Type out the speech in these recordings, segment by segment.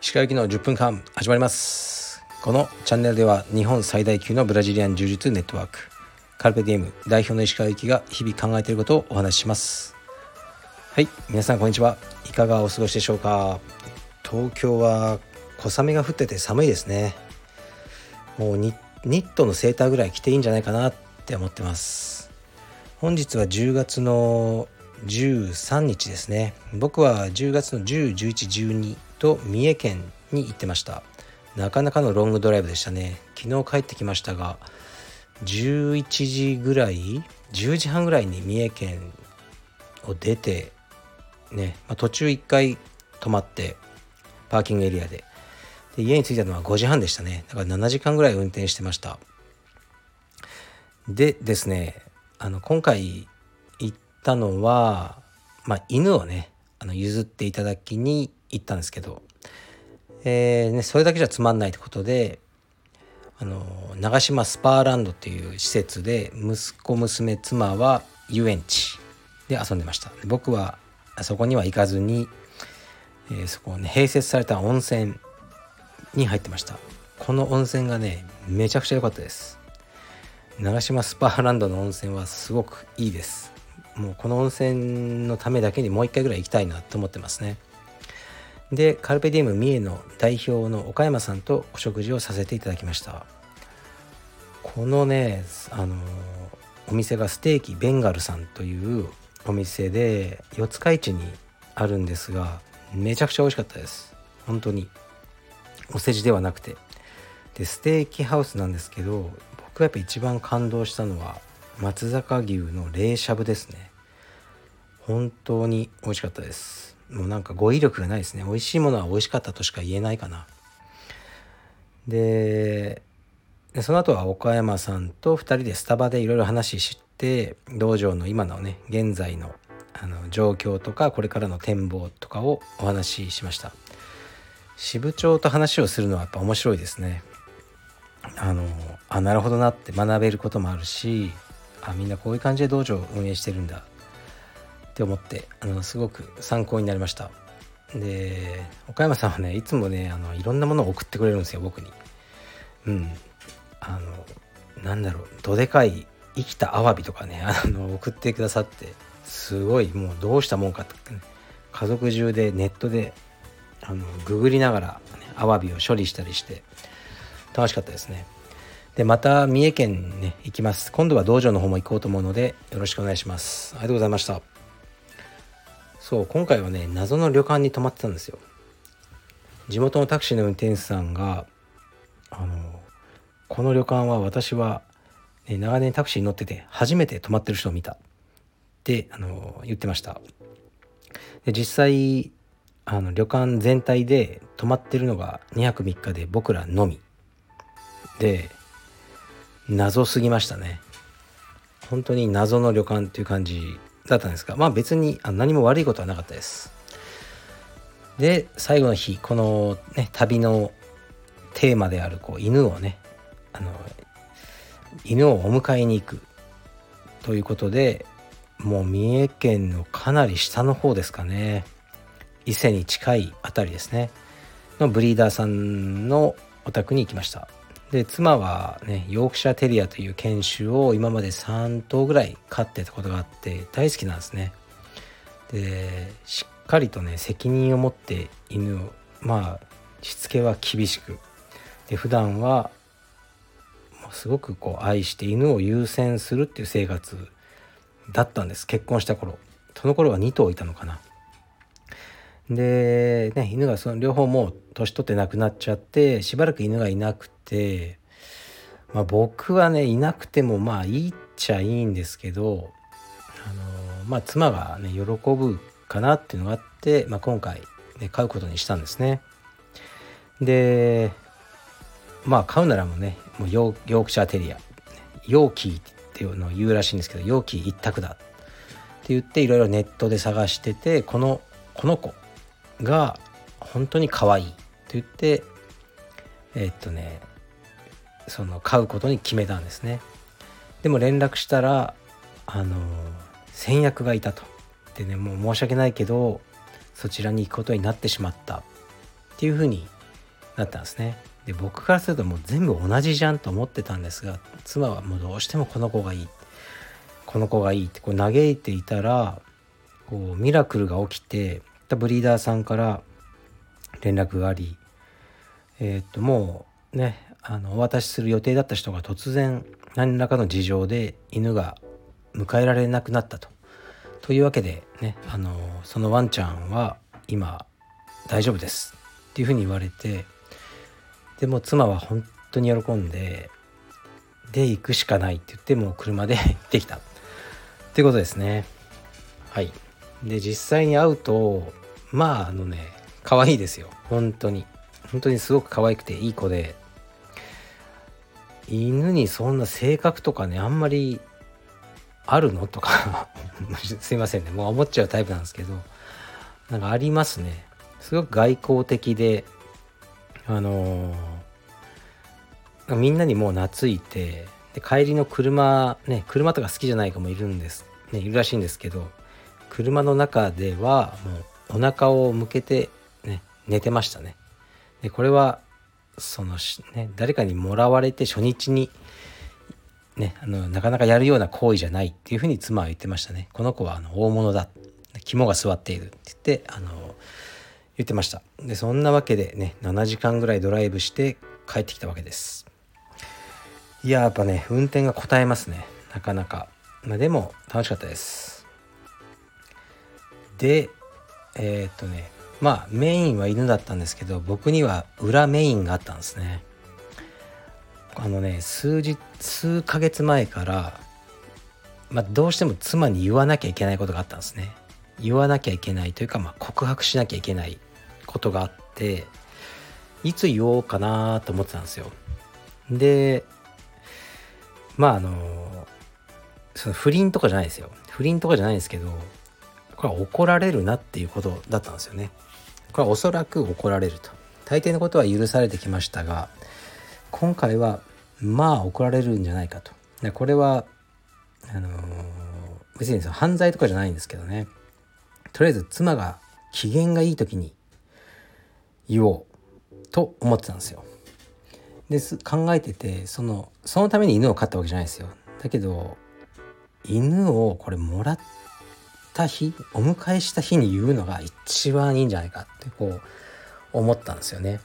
石川行きの10分間始まります。このチャンネルでは日本最大級のブラジリアン柔術ネットワークカルペディエム代表の石川行きが日々考えていることをお話しします。はい皆さんこんにちは。いかがお過ごしでしょうか。東京は小雨が降ってて寒いですね。もうニットのセーターぐらい着ていいんじゃないかなって思ってます。本日は10月の13日ですね。僕は10月の101112と三重県に行ってました。なかなかのロングドライブでしたね。昨日帰ってきましたが11時ぐらい10時半ぐらいに三重県を出てね、まあ、途中1回泊まってパーキングエリアで。で家に着いたのは5時半でしたね。だから7時間ぐらい運転してました。でですねあの今回行ったのは、まあ、犬をねあの譲っていただきに行ったんですけど、えーね、それだけじゃつまんないってことであの長島スパーランドっていう施設で息子娘妻は遊園地で遊んでました。僕はそこには行かずに、えー、そこをね併設された温泉に入ってました。この温泉がねめちゃくちゃ良かったです。長島スパーランドの温泉はすごくいいです。もうこの温泉のためだけにもう一回ぐらい行きたいなと思ってますね。でカルペディウム三重の代表の岡山さんとお食事をさせていただきました。このねあのお店がステーキベンガルさんというお店で四日市にあるんですがめちゃくちゃ美味しかったです。本当に。お世辞ではなくて。でステーキハウスなんですけど僕がやっぱ一番感動したのは松坂牛の冷しゃぶですね。本当に美味しかったです。もうなんか語彙力がないですね。美味しいものは美味しかったとしか言えないかな。でその後は岡山さんと2人でスタバでいろいろ話して道場の今のね現在のあの状況とかこれからの展望とかをお話ししました。支部長と話をするのはやっぱ面白いですね。あのあなるほどなって学べることもあるしあみんなこういう感じで道場を運営してるんだ。って思ってあのすごく参考になりました。で岡山さんはねいつもねあのいろんなものを送ってくれるんですよ僕に。うん。あのなんだろうどでかい生きたアワビとかね あの送ってくださってすごいもうどうしたもんかって、ね、家族中でネットであのググりながら、ね、アワビを処理したりして楽しかったですね。でまた三重県ね行きます。今度は道場の方も行こうと思うのでよろしくお願いします。ありがとうございました。そう今回はね謎の旅館に泊まってたんですよ。地元のタクシーの運転手さんがあのこの旅館は私は、ね、長年タクシーに乗ってて初めて泊まってる人を見た。ってあの言ってました。で実際あの旅館全体で泊まってるのが2泊3日で僕らのみ。で謎すぎましたね。本当に謎の旅館っていう感じだったんですがまあ別にあ何も悪いことはなかったです。で最後の日この、ね、旅のテーマであるこう犬をねあの犬をお迎えに行くということでもう三重県のかなり下の方ですかね。伊勢に近い辺りですね。のブリーダーさんのお宅に行きました。で妻はねヨークシャーテリアという犬種を今まで3頭ぐらい飼ってたことがあって大好きなんですね。でしっかりとね責任を持って犬をまあしつけは厳しく。で普段はすごくこう愛して犬を優先するっていう生活だったんです。結婚した頃。その頃は2頭いたのかな。で、ね、犬がその両方もう年取って亡くなっちゃってしばらく犬がいなくて、まあ、僕はねいなくてもまあいいっちゃいいんですけどあのまあ妻がね喜ぶかなっていうのがあって、まあ、今回、ね、飼うことにしたんですね。でまあ飼うならもうねもうヨークシャーテリア。ヨーキーっていうのを言うらしいんですけどヨーキー一択だ。って言っていろいろネットで探しててこのこの子が本当に可愛い。言ってえ、っとねその買うことに決めたんですね。でも連絡したらあの先約がいたと。でねもう申し訳ないけどそちらに行くことになってしまった。っていうふうになったんですね。で僕からするともう全部同じじゃんと思ってたんですが妻はもうどうしてもこの子がいい。この子がいいってこう嘆いていたらこうミラクルが起きてブリーダーさんから連絡がありえっ、ともうねあのお渡しする予定だった人が突然何らかの事情で犬が迎えられなくなったと。というわけでねあのそのワンちゃんは今大丈夫です。っていうふうに言われてでも妻は本当に喜んでで行くしかないって言ってもう車で 行ってきた。ってことですね。はい。で実際に会うとまああのね可愛いですよ。本当に。本当にすごく可愛くていい子で。犬にそんな性格とかねあんまりあるのとか すいませんね。もう思っちゃうタイプなんですけどなんかありますね。すごく外交的であのー、みんなにもう懐いてで帰りの車ね車とか好きじゃない子もいるんですねいるらしいんですけど車の中ではもうお腹を向けて寝てましたねでこれはそのね誰かにもらわれて初日にね、あのなかなかやるような行為じゃないっていうふうに妻は言ってましたね。この子はあの大物だ肝が据わっているって言ってあの言ってました。でそんなわけでね7時間ぐらいドライブして帰ってきたわけです。いややっぱね運転が答えますねなかなか。まあ、でも楽しかったです。でえー、っとねまあメインは犬だったんですけど僕には裏メインがあったんですね。あのね数日数ヶ月前から、まあ、どうしても妻に言わなきゃいけないことがあったんですね。言わなきゃいけないというか、まあ、告白しなきゃいけないことがあっていつ言おうかなと思ってたんですよ。でまああのその不倫とかじゃないですよ。不倫とかじゃないんですけどこれは怒られるなっていうことだったんですよね。これはおそらく怒られると大抵のことは許されてきましたが今回はまあ怒られるんじゃないかとで。これはあのー、別に犯罪とかじゃないんですけどねとりあえず妻が機嫌がいい時に言おうと思ってたんですよ。です考えててそのそのために犬を飼ったわけじゃないですよ。だけど犬をこれもらった日お迎えした日に言うのが一番いいんじゃないかってこう思ったんですよね。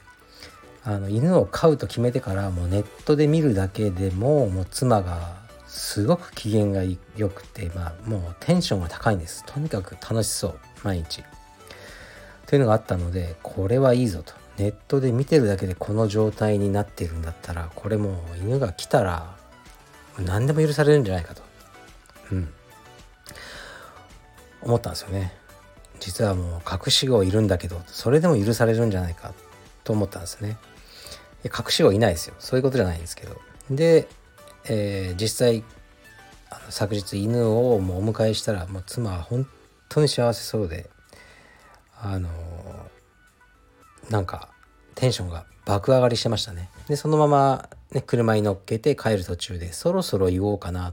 あの犬を飼うと決めてからもうネットで見るだけでももう妻がすごく機嫌が良くて、まあ、もうテンションが高いんです。とにかく楽しそう毎日。というのがあったのでこれはいいぞと。ネットで見てるだけでこの状態になっているんだったらこれもう犬が来たら何でも許されるんじゃないかと。うん。思ったんですよね。実はもう隠し子いるんだけどそれでも許されるんじゃないかと思ったんですね。隠し子いないですよ。そういうことじゃないんですけど。で、えー、実際あの昨日犬をもうお迎えしたらもう妻は本当に幸せそうであのー、なんかテンションが爆上がりしてましたね。でそのまま、ね、車に乗っけて帰る途中でそろそろ言おうかな。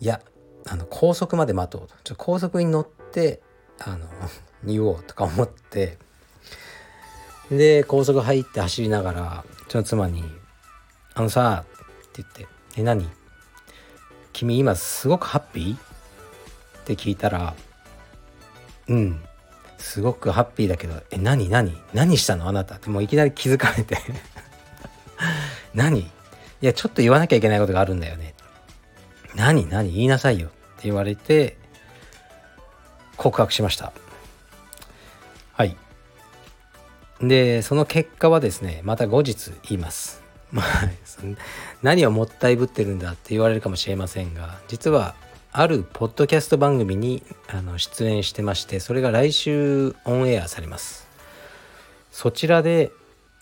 いやあの高速まで待とうと。ちょ高速に乗ってあの 言おうとか思って。で高速入って走りながらちの妻に「あのさ」って言って「え何？君今すごくハッピー?」って聞いたら「うん。すごくハッピーだけどえ何？何？何したの？あなた」ってもういきなり気づかれて 何？いやちょっと言わなきゃいけないことがあるんだよね何？何？言いなさいよって言われて告白しましたはいでその結果はですねまた後日言います。何をもったいぶってるんだって言われるかもしれませんが実はあるポッドキャスト番組にあの出演してましてそれが来週オンエアされます。そちらで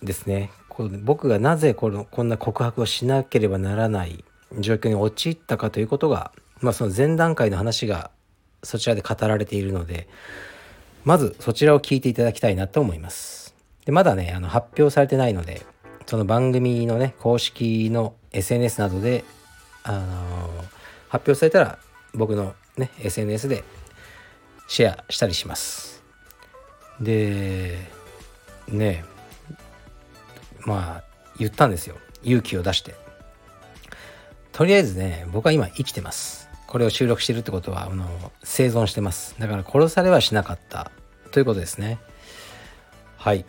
ですねこ僕がなぜこのこんな告白をしなければならない状況に陥ったかということが、まあ、その前段階の話がそちらで語られているのでまずそちらを聞いていただきたいなと思います。でまだねあの発表されてないのでその番組のね公式の SNS などで、あのー、発表されたら僕のね SNS でシェアしたりします。でねまあ言ったんですよ。勇気を出して。とりあえずね僕は今生きてます。これを収録してるってことはあの生存してます。だから殺されはしなかった。ということですね。はい。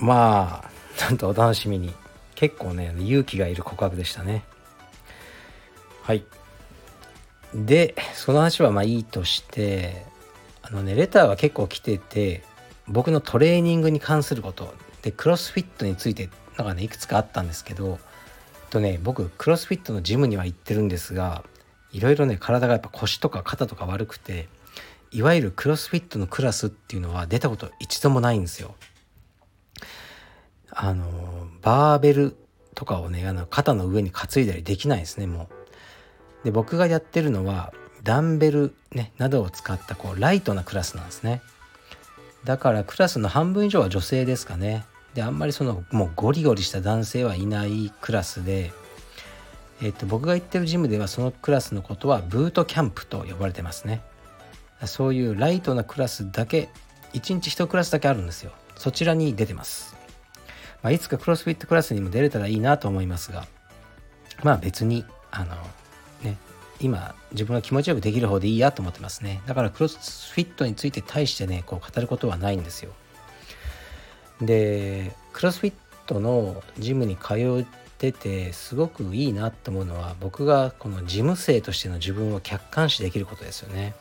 まあちゃんとお楽しみに。結構ね勇気がいる告白でしたね。はい。でその話はまあいいとしてあのねレターは結構来てて僕のトレーニングに関すること。でクロスフィットについてなんかねいくつかあったんですけどとね僕クロスフィットのジムには行ってるんですがいろいろね体がやっぱ腰とか肩とか悪くていわゆるクロスフィットのクラスっていうのは出たこと一度もないんですよ。あのバーベルとかをねあの肩の上に担いだりできないですねもう。で僕がやってるのはダンベル、ね、などを使ったこうライトなクラスなんですね。だからクラスの半分以上は女性ですかね。であんまりそのもうゴリゴリした男性はいないクラスでえっと、僕が行ってるジムではそのクラスのことはブートキャンプと呼ばれてますね。そういうライトなクラスだけ1日1クラスだけあるんですよ。そちらに出てます、まあ、いつかクロスフィットクラスにも出れたらいいなと思いますがまあ別にあのね今自分が気持ちよくできる方でいいやと思ってますね。だからクロスフィットについて対してねこう語ることはないんですよ。でクロスフィットのジムに通うっててすごくいいなと思うのは僕がこの事務生としての自分を客観視できることですよね。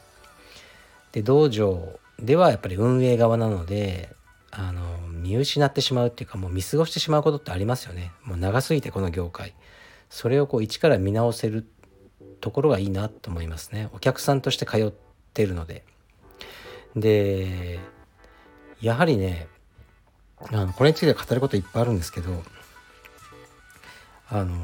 で道場ではやっぱり運営側なのであの見失ってしまうっていうかもう見過ごしてしまうことってありますよね。もう長すぎてこの業界。それをこう一から見直せるところがいいなと思いますね。お客さんとして通ってるので。でやはりねあのこれについて語ることいっぱいあるんですけどあの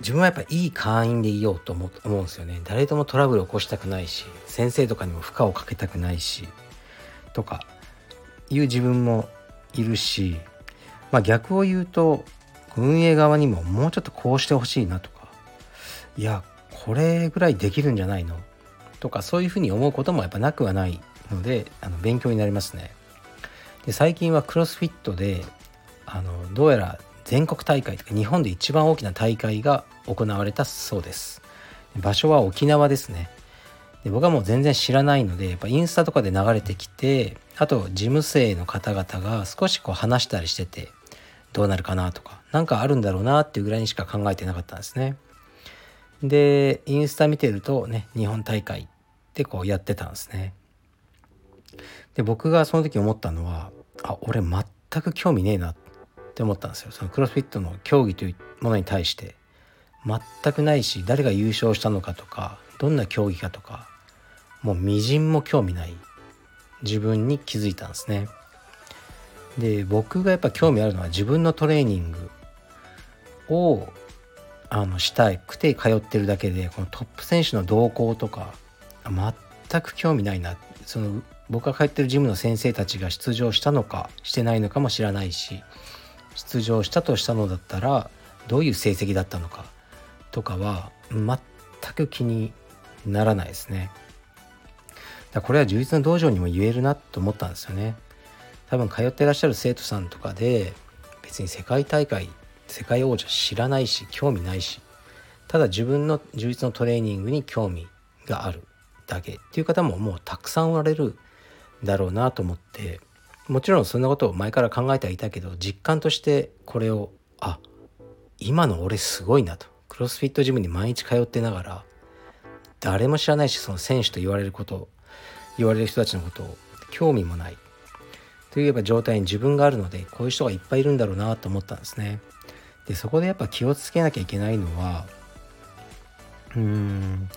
自分はやっぱいい会員でいようと思うんですよね誰ともトラブルを起こしたくないし先生とかにも負荷をかけたくないしとかいう自分もいるしまあ逆を言うと運営側にももうちょっとこうしてほしいなとかいやこれぐらいできるんじゃないの？とかそういうふうに思うこともやっぱなくはないのであの勉強になりますね。で最近はクロスフィットであのどうやら全国大会とか日本で一番大きな大会が行われたそうです。場所は沖縄ですね。で僕はもう全然知らないのでやっぱインスタとかで流れてきてあと事務生の方々が少しこう話したりしててどうなるかなとか何かあるんだろうなっていうぐらいにしか考えてなかったんですね。でインスタ見てるとね日本大会ってこうやってたんですね。で僕がその時思ったのはあ俺全く興味ねえなっって思ったんですよ。そのクロスフィットの競技というものに対して全くないし誰が優勝したのかとかどんな競技かとかもうみじんも興味ない。自分に気づいたんですね。で僕がやっぱ興味あるのは自分のトレーニングをあのしたくて通ってるだけでこのトップ選手の動向とか全く興味ないな。その僕が通ってるジムの先生たちが出場したのかしてないのかも知らないし出場したとしたのだったらどういう成績だったのかとかは全く気にならないですね。だこれは充実の道場にも言えるなと思ったんですよね。多分通ってらっしゃる生徒さんとかで別に世界大会世界王者知らないし興味ないしただ自分の充実のトレーニングに興味があるだけっていう方ももうたくさんおられるだろうなと思ってもちろんそんなことを前から考えてはいたけど実感としてこれをあ今の俺すごいなとクロスフィットジムに毎日通ってながら誰も知らないしその選手と言われること言われる人たちのことを興味もないといえば状態に自分があるのでこういう人がいっぱいいるんだろうなと思ったんですね。でそこでやっぱ気をつけなきゃいけないのはうーん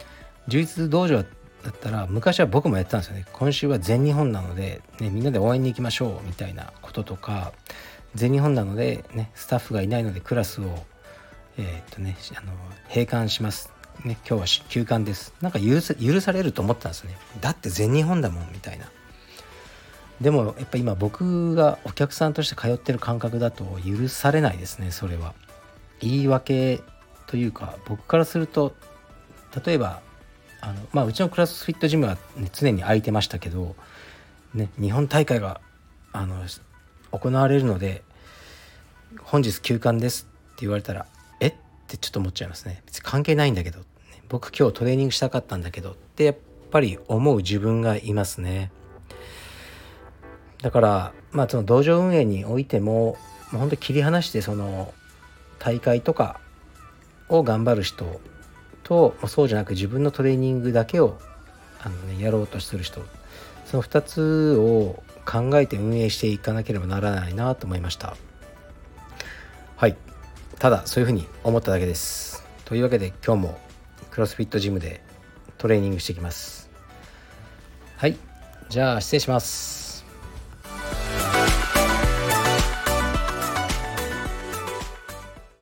充実道場だったら昔は僕もやってたんですよね。今週は全日本なので、ね、みんなで応援に行きましょうみたいなこととか全日本なので、ね、スタッフがいないのでクラスを、えー、っとね、あの閉館します、ね、今日は休館です。なんか許許されると思ったんですね。だって全日本だもんみたいな。でもやっぱ今僕がお客さんとして通ってる感覚だと許されないですねそれは。言い訳というか僕からすると例えばあのまあうちのクラスフィットジムは、ね、常に空いてましたけど、ね、日本大会があの行われるので本日休館ですって言われたらえ？ってちょっと思っちゃいますね。別に関係ないんだけど、ね、僕今日トレーニングしたかったんだけどってやっぱり思う自分がいますね。だからまあその道場運営においてももう本当切り離してその大会とかを頑張る人とそうじゃなく自分のトレーニングだけをあの、ね、やろうとする人。その2つを考えて運営していかなければならないなと思いました。はい。ただそういうふうに思っただけです。というわけで今日もクロスフィットジムでトレーニングしていきます。はい。じゃあ失礼します。